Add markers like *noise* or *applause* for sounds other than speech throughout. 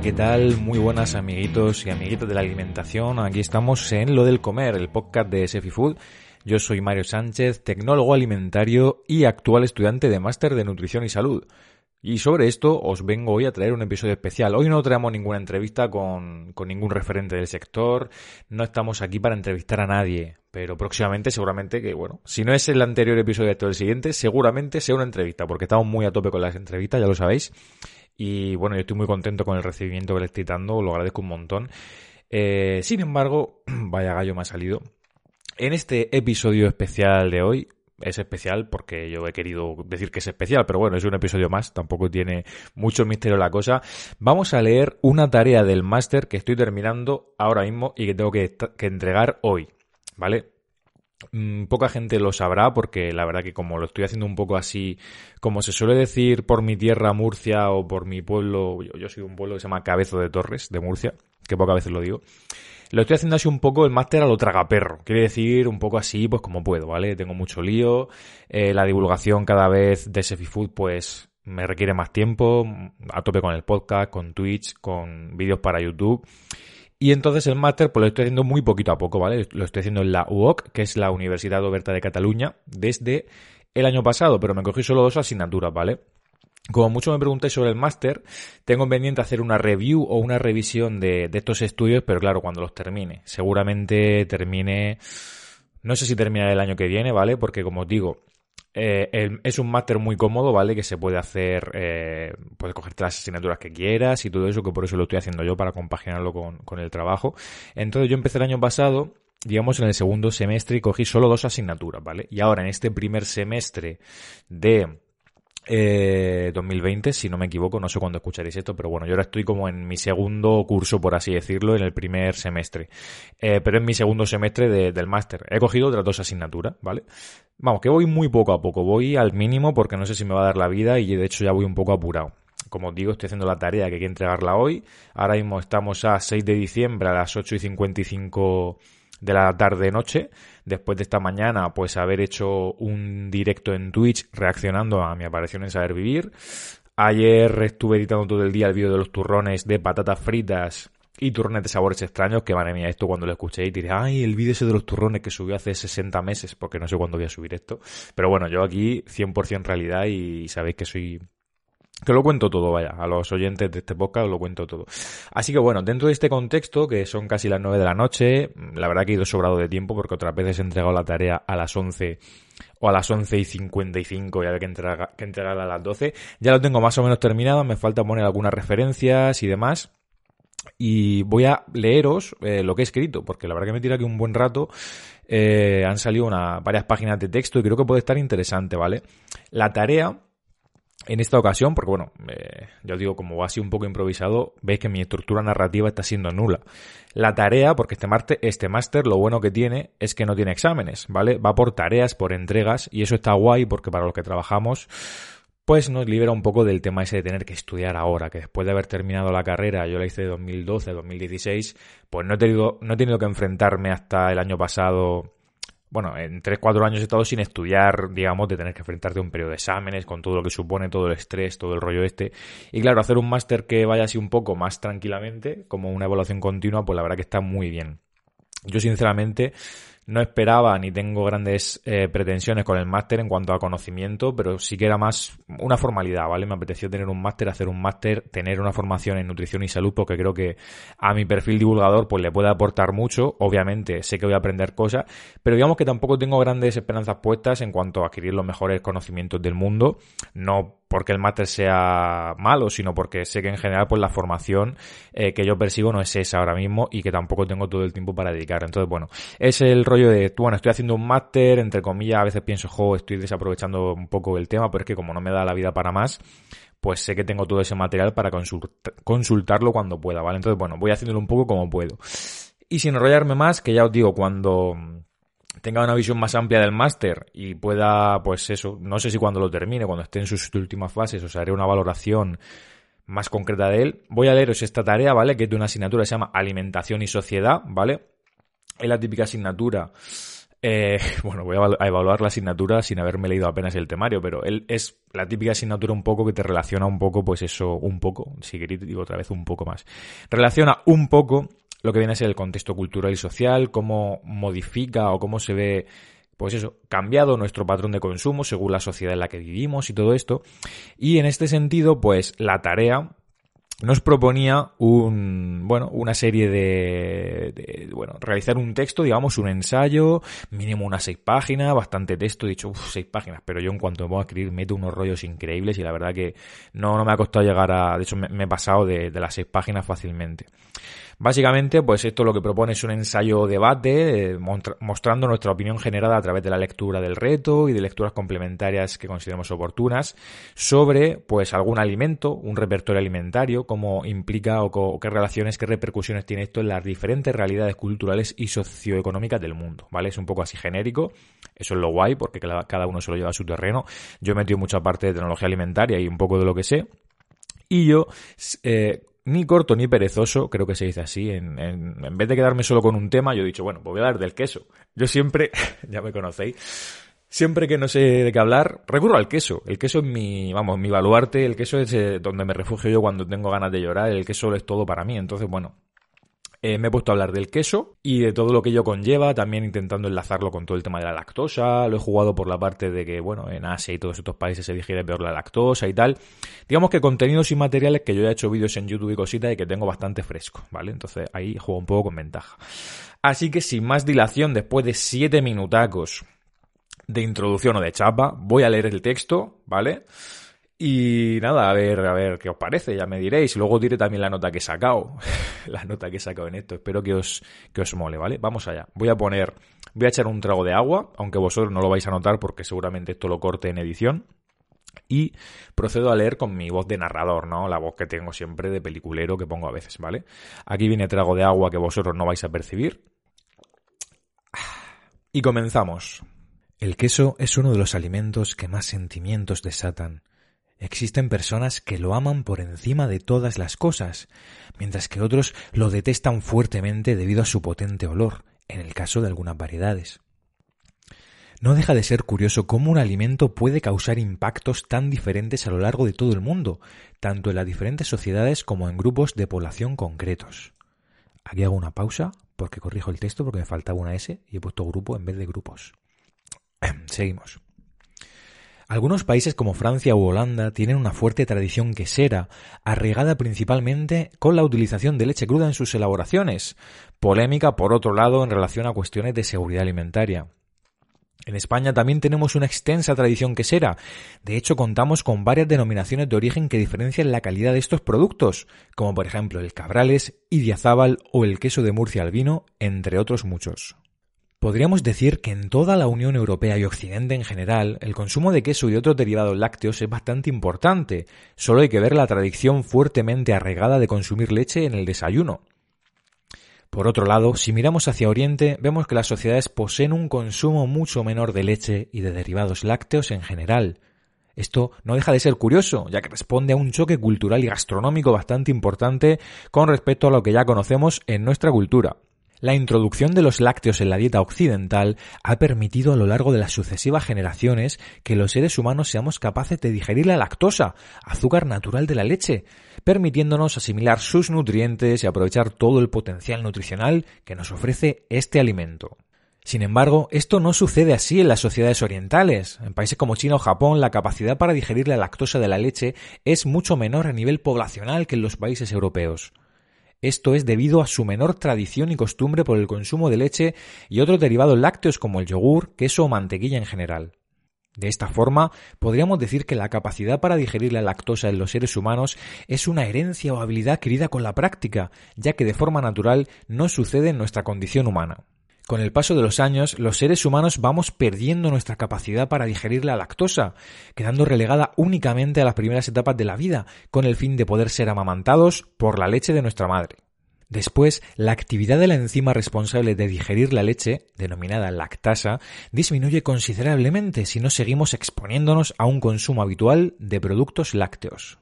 ¿qué tal? Muy buenas amiguitos y amiguitas de la alimentación. Aquí estamos en Lo del Comer, el podcast de Sefi Food. Yo soy Mario Sánchez, tecnólogo alimentario y actual estudiante de máster de nutrición y salud. Y sobre esto os vengo hoy a traer un episodio especial. Hoy no traemos ninguna entrevista con, con, ningún referente del sector, no estamos aquí para entrevistar a nadie, pero próximamente seguramente que, bueno, si no es el anterior episodio todo el siguiente, seguramente sea una entrevista, porque estamos muy a tope con las entrevistas, ya lo sabéis. Y bueno, yo estoy muy contento con el recibimiento que le estoy dando, lo agradezco un montón. Eh, sin embargo, *clears throat* vaya gallo me ha salido. En este episodio especial de hoy es especial porque yo he querido decir que es especial, pero bueno, es un episodio más, tampoco tiene mucho misterio la cosa. Vamos a leer una tarea del máster que estoy terminando ahora mismo y que tengo que, que entregar hoy, ¿vale? Mm, poca gente lo sabrá porque la verdad que como lo estoy haciendo un poco así, como se suele decir por mi tierra Murcia o por mi pueblo, yo, soy un pueblo que se llama Cabezo de Torres, de Murcia, que pocas veces lo digo. Lo estoy haciendo así un poco el máster a lo tragaperro. Quiere decir un poco así, pues como puedo, ¿vale? Tengo mucho lío. Eh, la divulgación cada vez de Sefifood, pues me requiere más tiempo. A tope con el podcast, con Twitch, con vídeos para YouTube. Y entonces el máster, pues lo estoy haciendo muy poquito a poco, ¿vale? Lo estoy haciendo en la UOC, que es la Universidad Oberta de Cataluña, desde el año pasado, pero me cogí solo dos asignaturas, ¿vale? Como mucho me preguntáis sobre el máster, tengo pendiente hacer una review o una revisión de, estos estudios, pero claro, cuando los termine. Seguramente termine, no sé si termina el año que viene, ¿vale? Porque como os digo, eh, es un máster muy cómodo, ¿vale? Que se puede hacer, eh, puedes cogerte las asignaturas que quieras y todo eso, que por eso lo estoy haciendo yo, para compaginarlo con, con el trabajo. Entonces yo empecé el año pasado digamos, en el segundo semestre y cogí solo dos asignaturas, ¿vale? Y ahora en este primer semestre de eh, 2020, si no me equivoco, no sé cuándo escucharéis esto, pero bueno, yo ahora estoy como en mi segundo curso, por así decirlo, en el primer semestre. Eh, pero en mi segundo semestre de, del máster. He cogido otras dos asignaturas, ¿vale? Vamos, que voy muy poco a poco, voy al mínimo porque no sé si me va a dar la vida y de hecho ya voy un poco apurado. Como os digo, estoy haciendo la tarea que hay que entregarla hoy. Ahora mismo estamos a 6 de diciembre a las 8 y 55 de la tarde-noche, después de esta mañana, pues haber hecho un directo en Twitch reaccionando a mi aparición en Saber Vivir. Ayer estuve editando todo el día el vídeo de los turrones de patatas fritas y turrones de sabores extraños, que madre mía, esto cuando lo escuché y diré, ay, el vídeo ese de los turrones que subió hace 60 meses, porque no sé cuándo voy a subir esto. Pero bueno, yo aquí 100% realidad y sabéis que soy que lo cuento todo, vaya, a los oyentes de este podcast lo cuento todo. Así que bueno, dentro de este contexto, que son casi las 9 de la noche, la verdad que he ido sobrado de tiempo porque otras veces he entregado la tarea a las 11 o a las 11 y 55 y había que, entregar, que entregarla a las 12. Ya lo tengo más o menos terminado, me falta poner algunas referencias y demás. Y voy a leeros eh, lo que he escrito, porque la verdad que me tira aquí un buen rato. Eh, han salido una, varias páginas de texto y creo que puede estar interesante, ¿vale? La tarea en esta ocasión, porque bueno, eh, yo digo, como va así un poco improvisado, veis que mi estructura narrativa está siendo nula. La tarea, porque este máster, este máster lo bueno que tiene es que no tiene exámenes, ¿vale? Va por tareas, por entregas, y eso está guay porque para los que trabajamos, pues nos libera un poco del tema ese de tener que estudiar ahora, que después de haber terminado la carrera, yo la hice de 2012 a 2016, pues no he tenido, no he tenido que enfrentarme hasta el año pasado bueno, en 3-4 años he estado sin estudiar, digamos, de tener que enfrentarte a un periodo de exámenes, con todo lo que supone, todo el estrés, todo el rollo este. Y claro, hacer un máster que vaya así un poco más tranquilamente, como una evaluación continua, pues la verdad que está muy bien. Yo sinceramente no esperaba ni tengo grandes eh, pretensiones con el máster en cuanto a conocimiento, pero sí que era más una formalidad, ¿vale? Me apeteció tener un máster, hacer un máster, tener una formación en nutrición y salud, porque creo que a mi perfil divulgador pues le puede aportar mucho. Obviamente sé que voy a aprender cosas, pero digamos que tampoco tengo grandes esperanzas puestas en cuanto a adquirir los mejores conocimientos del mundo. No porque el máster sea malo, sino porque sé que en general pues la formación eh, que yo persigo no es esa ahora mismo y que tampoco tengo todo el tiempo para dedicar. Entonces, bueno, es el rollo de, bueno, estoy haciendo un máster, entre comillas, a veces pienso, jo, estoy desaprovechando un poco el tema, pero es que como no me da la vida para más, pues sé que tengo todo ese material para consultarlo cuando pueda, ¿vale? Entonces, bueno, voy haciéndolo un poco como puedo. Y sin enrollarme más, que ya os digo, cuando tenga una visión más amplia del máster y pueda, pues eso, no sé si cuando lo termine, cuando esté en sus últimas fases, os haré una valoración más concreta de él. Voy a leeros esta tarea, ¿vale? Que es de una asignatura se llama Alimentación y Sociedad, ¿vale? Es la típica asignatura Eh, *laughs* bueno, voy a evaluar la asignatura sin haberme leído apenas el temario, pero él es la típica asignatura un poco que te relaciona un poco, pues eso, un poco, si queréis digo otra vez un poco más. Relaciona un poco lo que viene a ser el contexto cultural y social, cómo modifica o cómo se ve pues eso, cambiado nuestro patrón de consumo según la sociedad en la que vivimos y todo esto. Y en este sentido, pues la tarea nos proponía un, bueno, una serie de, bueno, realizar un texto, digamos, un ensayo, mínimo unas seis páginas, bastante texto, he dicho, uff, seis páginas, pero yo en cuanto me voy a escribir meto unos rollos increíbles y la verdad que no, no me ha costado llegar a, de hecho me, he pasado de, de las seis páginas fácilmente. Básicamente, pues esto lo que propone es un ensayo debate eh, mostrando nuestra opinión generada a través de la lectura del reto y de lecturas complementarias que consideremos oportunas sobre pues algún alimento, un repertorio alimentario, cómo implica o, qué relaciones, qué repercusiones tiene esto en las diferentes realidades culturales y socioeconómicas del mundo, ¿vale? Es un poco así genérico, eso es lo guay porque cada uno se lo lleva a su terreno. Yo he metido mucha parte de tecnología alimentaria y un poco de lo que sé. Y yo eh, ni corto ni perezoso, creo que se dice así. En, en, vez de quedarme solo con un tema, yo he dicho, bueno, pues voy a hablar del queso. Yo siempre, *laughs* ya me conocéis, siempre que no sé de qué hablar, recurro al queso. El queso es mi, vamos, mi baluarte, el queso es eh, donde me refugio yo cuando tengo ganas de llorar, el queso es todo para mí. Entonces, bueno, eh, me he puesto a hablar del queso y de todo lo que ello conlleva, también intentando enlazarlo con todo el tema de la lactosa. Lo he jugado por la parte de que, bueno, en Asia y todos estos países se digiere peor la lactosa y tal. Digamos que contenidos y materiales que yo ya he hecho vídeos en YouTube y cositas y que tengo bastante fresco, ¿vale? Entonces ahí juego un poco con ventaja. Así que sin más dilación, después de 7 minutacos de introducción o de chapa, voy a leer el texto, ¿vale? Y nada, a ver, a ver qué os parece, ya me diréis. Luego diré también la nota que he sacado. *laughs* la nota que he sacado en esto. Espero que os, que os mole, ¿vale? Vamos allá. Voy a poner, voy a echar un trago de agua, aunque vosotros no lo vais a notar porque seguramente esto lo corte en edición. Y procedo a leer con mi voz de narrador, ¿no? La voz que tengo siempre de peliculero que pongo a veces, ¿vale? Aquí viene trago de agua que vosotros no vais a percibir. Y comenzamos. El queso es uno de los alimentos que más sentimientos desatan Existen personas que lo aman por encima de todas las cosas, mientras que otros lo detestan fuertemente debido a su potente olor, en el caso de algunas variedades. No deja de ser curioso cómo un alimento puede causar impactos tan diferentes a lo largo de todo el mundo, tanto en las diferentes sociedades como en grupos de población concretos. Aquí hago una pausa porque corrijo el texto porque me faltaba una S y he puesto grupo en vez de grupos. *clears throat* Seguimos. Algunos países como Francia u Holanda tienen una fuerte tradición quesera, arraigada principalmente con la utilización de leche cruda en sus elaboraciones, polémica por otro lado en relación a cuestiones de seguridad alimentaria. En España también tenemos una extensa tradición quesera. De hecho, contamos con varias denominaciones de origen que diferencian la calidad de estos productos, como por ejemplo el Cabrales, Idiazábal o el queso de Murcia albino, entre otros muchos. Podríamos decir que en toda la Unión Europea y Occidente en general, el consumo de queso y otros derivados lácteos es bastante importante. Solo hay que ver la tradición fuertemente arraigada de consumir leche en el desayuno. Por otro lado, si miramos hacia Oriente, vemos que las sociedades poseen un consumo mucho menor de leche y de derivados lácteos en general. Esto no deja de ser curioso, ya que responde a un choque cultural y gastronómico bastante importante con respecto a lo que ya conocemos en nuestra cultura. La introducción de los lácteos en la dieta occidental ha permitido a lo largo de las sucesivas generaciones que los seres humanos seamos capaces de digerir la lactosa, azúcar natural de la leche, permitiéndonos asimilar sus nutrientes y aprovechar todo el potencial nutricional que nos ofrece este alimento. Sin embargo, esto no sucede así en las sociedades orientales. En países como China o Japón, la capacidad para digerir la lactosa de la leche es mucho menor a nivel poblacional que en los países europeos. Esto es debido a su menor tradición y costumbre por el consumo de leche y otros derivados lácteos como el yogur, queso o mantequilla en general. De esta forma, podríamos decir que la capacidad para digerir la lactosa en los seres humanos es una herencia o habilidad adquirida con la práctica, ya que de forma natural no sucede en nuestra condición humana. Con el paso de los años, los seres humanos vamos perdiendo nuestra capacidad para digerir la lactosa, quedando relegada únicamente a las primeras etapas de la vida, con el fin de poder ser amamantados por la leche de nuestra madre. Después, la actividad de la enzima responsable de digerir la leche, denominada lactasa, disminuye considerablemente si no seguimos exponiéndonos a un consumo habitual de productos lácteos.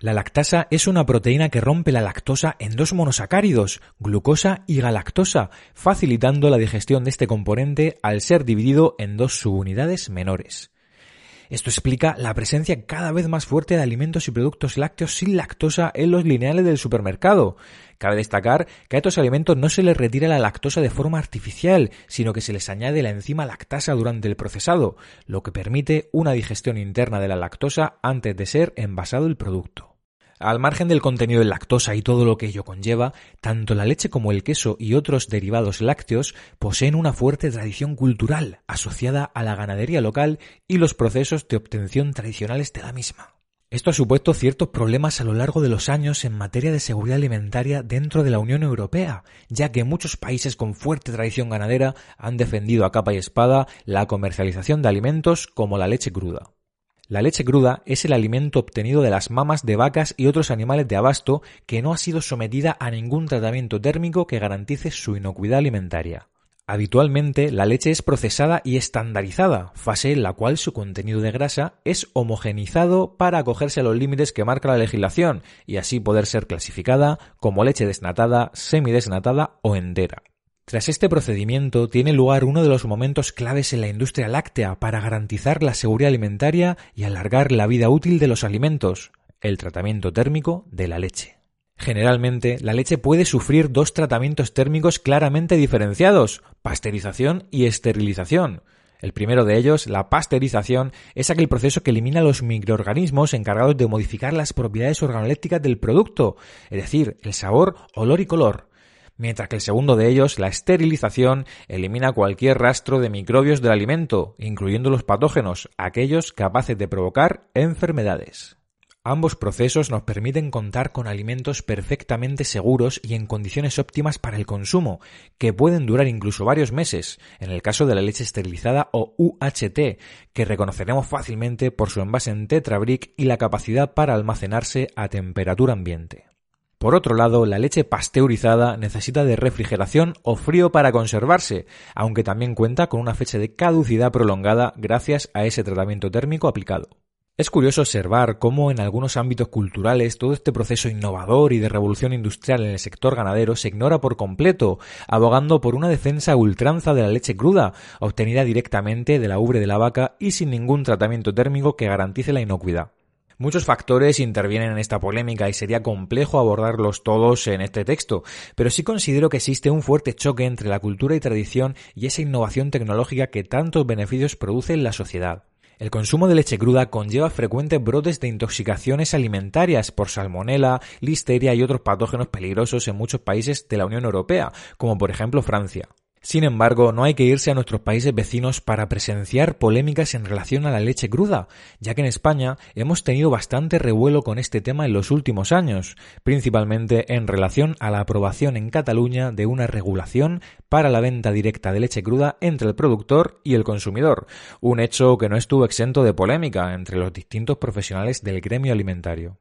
La lactasa es una proteína que rompe la lactosa en dos monosacáridos, glucosa y galactosa, facilitando la digestión de este componente al ser dividido en dos subunidades menores. Esto explica la presencia cada vez más fuerte de alimentos y productos lácteos sin lactosa en los lineales del supermercado. Cabe destacar que a estos alimentos no se les retira la lactosa de forma artificial, sino que se les añade la enzima lactasa durante el procesado, lo que permite una digestión interna de la lactosa antes de ser envasado el producto. Al margen del contenido de lactosa y todo lo que ello conlleva, tanto la leche como el queso y otros derivados lácteos poseen una fuerte tradición cultural asociada a la ganadería local y los procesos de obtención tradicionales de la misma. Esto ha supuesto ciertos problemas a lo largo de los años en materia de seguridad alimentaria dentro de la Unión Europea, ya que muchos países con fuerte tradición ganadera han defendido a capa y espada la comercialización de alimentos como la leche cruda. La leche cruda es el alimento obtenido de las mamas de vacas y otros animales de abasto que no ha sido sometida a ningún tratamiento térmico que garantice su inocuidad alimentaria. Habitualmente la leche es procesada y estandarizada, fase en la cual su contenido de grasa es homogenizado para acogerse a los límites que marca la legislación y así poder ser clasificada como leche desnatada, semidesnatada o entera. Tras este procedimiento tiene lugar uno de los momentos claves en la industria láctea para garantizar la seguridad alimentaria y alargar la vida útil de los alimentos, el tratamiento térmico de la leche. Generalmente, la leche puede sufrir dos tratamientos térmicos claramente diferenciados, pasteurización y esterilización. El primero de ellos, la pasteurización, es aquel proceso que elimina los microorganismos encargados de modificar las propiedades organolépticas del producto, es decir, el sabor, olor y color mientras que el segundo de ellos, la esterilización, elimina cualquier rastro de microbios del alimento, incluyendo los patógenos, aquellos capaces de provocar enfermedades. Ambos procesos nos permiten contar con alimentos perfectamente seguros y en condiciones óptimas para el consumo, que pueden durar incluso varios meses, en el caso de la leche esterilizada o UHT, que reconoceremos fácilmente por su envase en tetrabric y la capacidad para almacenarse a temperatura ambiente. Por otro lado, la leche pasteurizada necesita de refrigeración o frío para conservarse, aunque también cuenta con una fecha de caducidad prolongada gracias a ese tratamiento térmico aplicado. Es curioso observar cómo en algunos ámbitos culturales todo este proceso innovador y de revolución industrial en el sector ganadero se ignora por completo, abogando por una defensa ultranza de la leche cruda, obtenida directamente de la ubre de la vaca y sin ningún tratamiento térmico que garantice la inocuidad. Muchos factores intervienen en esta polémica y sería complejo abordarlos todos en este texto, pero sí considero que existe un fuerte choque entre la cultura y tradición y esa innovación tecnológica que tantos beneficios produce en la sociedad. El consumo de leche cruda conlleva frecuentes brotes de intoxicaciones alimentarias por salmonela, listeria y otros patógenos peligrosos en muchos países de la Unión Europea, como por ejemplo Francia. Sin embargo, no hay que irse a nuestros países vecinos para presenciar polémicas en relación a la leche cruda, ya que en España hemos tenido bastante revuelo con este tema en los últimos años, principalmente en relación a la aprobación en Cataluña de una regulación para la venta directa de leche cruda entre el productor y el consumidor, un hecho que no estuvo exento de polémica entre los distintos profesionales del gremio alimentario.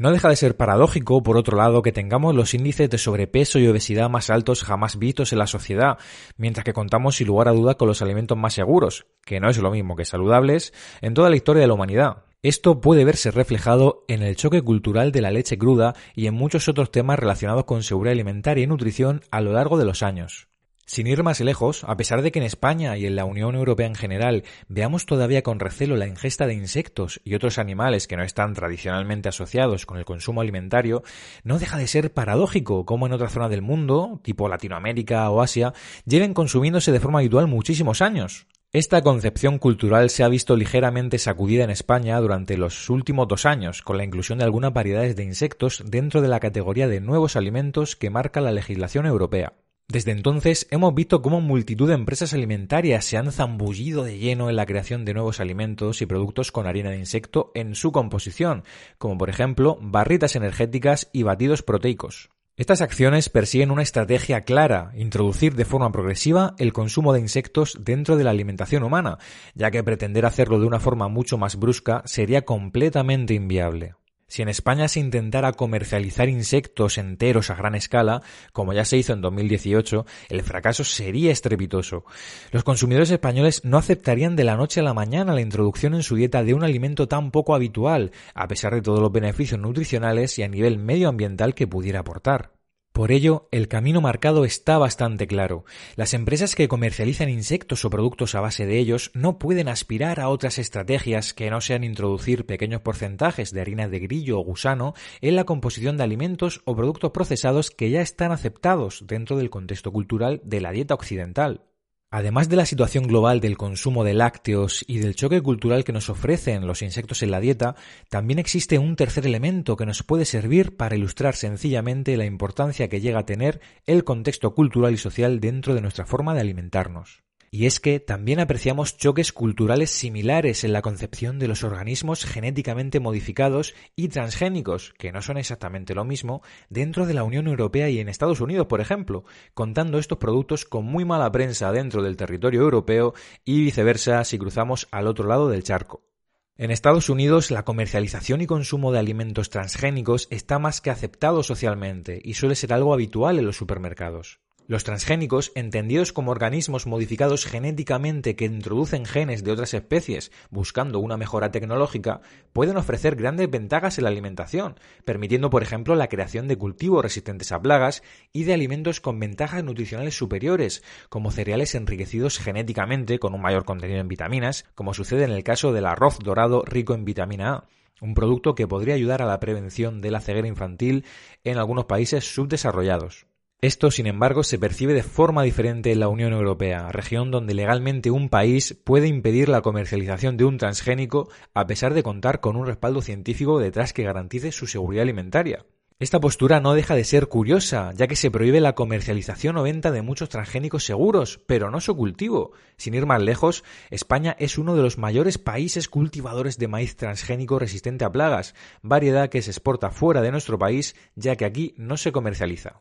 No deja de ser paradójico, por otro lado, que tengamos los índices de sobrepeso y obesidad más altos jamás vistos en la sociedad, mientras que contamos sin lugar a duda con los alimentos más seguros, que no es lo mismo que saludables, en toda la historia de la humanidad. Esto puede verse reflejado en el choque cultural de la leche cruda y en muchos otros temas relacionados con seguridad alimentaria y nutrición a lo largo de los años. Sin ir más lejos, a pesar de que en España y en la Unión Europea en general veamos todavía con recelo la ingesta de insectos y otros animales que no están tradicionalmente asociados con el consumo alimentario, no deja de ser paradójico como en otra zona del mundo, tipo Latinoamérica o Asia, lleven consumiéndose de forma habitual muchísimos años. Esta concepción cultural se ha visto ligeramente sacudida en España durante los últimos dos años, con la inclusión de algunas variedades de insectos dentro de la categoría de nuevos alimentos que marca la legislación europea. Desde entonces hemos visto cómo multitud de empresas alimentarias se han zambullido de lleno en la creación de nuevos alimentos y productos con harina de insecto en su composición, como por ejemplo barritas energéticas y batidos proteicos. Estas acciones persiguen una estrategia clara, introducir de forma progresiva el consumo de insectos dentro de la alimentación humana, ya que pretender hacerlo de una forma mucho más brusca sería completamente inviable. Si en España se intentara comercializar insectos enteros a gran escala, como ya se hizo en 2018, el fracaso sería estrepitoso. Los consumidores españoles no aceptarían de la noche a la mañana la introducción en su dieta de un alimento tan poco habitual, a pesar de todos los beneficios nutricionales y a nivel medioambiental que pudiera aportar. Por ello, el camino marcado está bastante claro. Las empresas que comercializan insectos o productos a base de ellos no pueden aspirar a otras estrategias que no sean introducir pequeños porcentajes de harina de grillo o gusano en la composición de alimentos o productos procesados que ya están aceptados dentro del contexto cultural de la dieta occidental. Además de la situación global del consumo de lácteos y del choque cultural que nos ofrecen los insectos en la dieta, también existe un tercer elemento que nos puede servir para ilustrar sencillamente la importancia que llega a tener el contexto cultural y social dentro de nuestra forma de alimentarnos. Y es que también apreciamos choques culturales similares en la concepción de los organismos genéticamente modificados y transgénicos, que no son exactamente lo mismo, dentro de la Unión Europea y en Estados Unidos, por ejemplo, contando estos productos con muy mala prensa dentro del territorio europeo y viceversa si cruzamos al otro lado del charco. En Estados Unidos, la comercialización y consumo de alimentos transgénicos está más que aceptado socialmente y suele ser algo habitual en los supermercados. Los transgénicos, entendidos como organismos modificados genéticamente que introducen genes de otras especies buscando una mejora tecnológica, pueden ofrecer grandes ventajas en la alimentación, permitiendo, por ejemplo, la creación de cultivos resistentes a plagas y de alimentos con ventajas nutricionales superiores, como cereales enriquecidos genéticamente con un mayor contenido en vitaminas, como sucede en el caso del arroz dorado rico en vitamina A un producto que podría ayudar a la prevención de la ceguera infantil en algunos países subdesarrollados. Esto, sin embargo, se percibe de forma diferente en la Unión Europea, región donde legalmente un país puede impedir la comercialización de un transgénico a pesar de contar con un respaldo científico detrás que garantice su seguridad alimentaria. Esta postura no deja de ser curiosa, ya que se prohíbe la comercialización o venta de muchos transgénicos seguros, pero no su cultivo. Sin ir más lejos, España es uno de los mayores países cultivadores de maíz transgénico resistente a plagas, variedad que se exporta fuera de nuestro país, ya que aquí no se comercializa.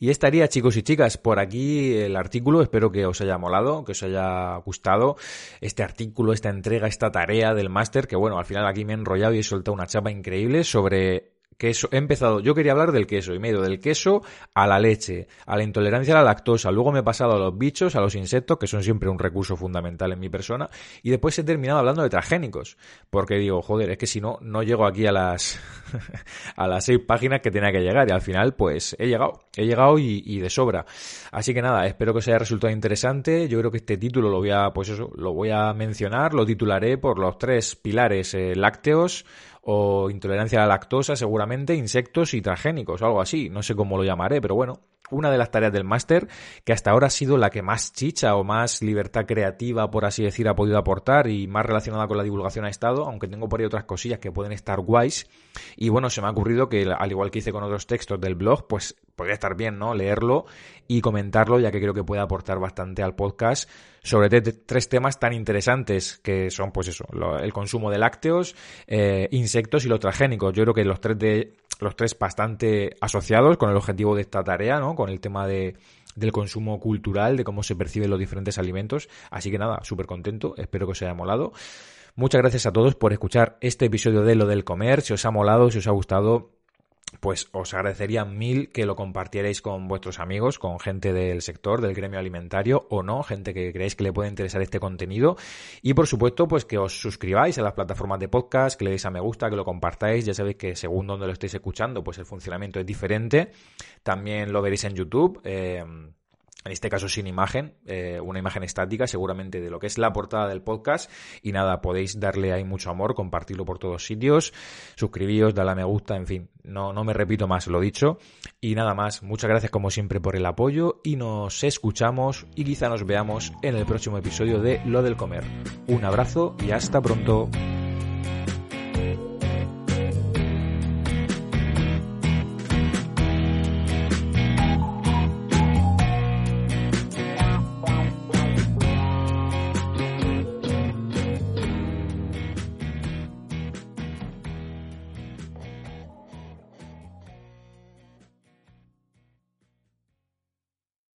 Y estaría, chicos y chicas, por aquí el artículo. Espero que os haya molado, que os haya gustado este artículo, esta entrega, esta tarea del máster, que bueno, al final aquí me he enrollado y he soltado una chapa increíble sobre queso. He empezado, yo quería hablar del queso y me he ido del queso a la leche, a la intolerancia a la lactosa, luego me he pasado a los bichos, a los insectos, que son siempre un recurso fundamental en mi persona, y después he terminado hablando de transgénicos, porque digo, joder, es que si no, no llego aquí a las, *laughs* a las seis páginas que tenía que llegar, y al final, pues he llegado, he llegado y, de sobra. Así que nada, espero que os haya resultado interesante, yo creo que este título lo voy a, pues eso, lo voy a mencionar, lo titularé por los tres pilares eh, lácteos, o intolerancia a la lactosa, seguramente, insectos y transgénicos algo así. No sé cómo lo llamaré, pero bueno, una de las tareas del máster que hasta ahora ha sido la que más chicha o más libertad creativa, por así decir, ha podido aportar y más relacionada con la divulgación ha estado, aunque tengo por ahí otras cosillas que pueden estar guays. Y bueno, se me ha ocurrido que, al igual que hice con otros textos del blog, pues podría estar bien, ¿no? Leerlo y comentarlo, ya que creo que puede aportar bastante al podcast sobre tres temas tan interesantes que son, pues eso, el consumo de lácteos, eh, insectos y los transgénicos. Yo creo que los tres de los tres bastante asociados con el objetivo de esta tarea, ¿no? Con el tema de, del consumo cultural, de cómo se perciben los diferentes alimentos. Así que nada, súper contento, espero que os haya molado. Muchas gracias a todos por escuchar este episodio de Lo del Comer. Si os ha molado, si os ha gustado, pues os agradecería mil que lo compartierais con vuestros amigos, con gente del sector, del gremio alimentario o no, gente que creéis que le puede interesar este contenido. Y por supuesto, pues que os suscribáis a las plataformas de podcast, que le deis a me gusta, que lo compartáis. Ya sabéis que según donde lo estéis escuchando, pues el funcionamiento es diferente. También lo veréis en YouTube. Eh, en este caso sin imagen, eh, una imagen estática seguramente de lo que es la portada del podcast. Y nada, podéis darle ahí mucho amor, compartirlo por todos sitios, suscribíos, darle a me gusta, en fin, no, no me repito más lo dicho. Y nada más, muchas gracias como siempre por el apoyo y nos escuchamos y quizá nos veamos en el próximo episodio de Lo del Comer. Un abrazo y hasta pronto.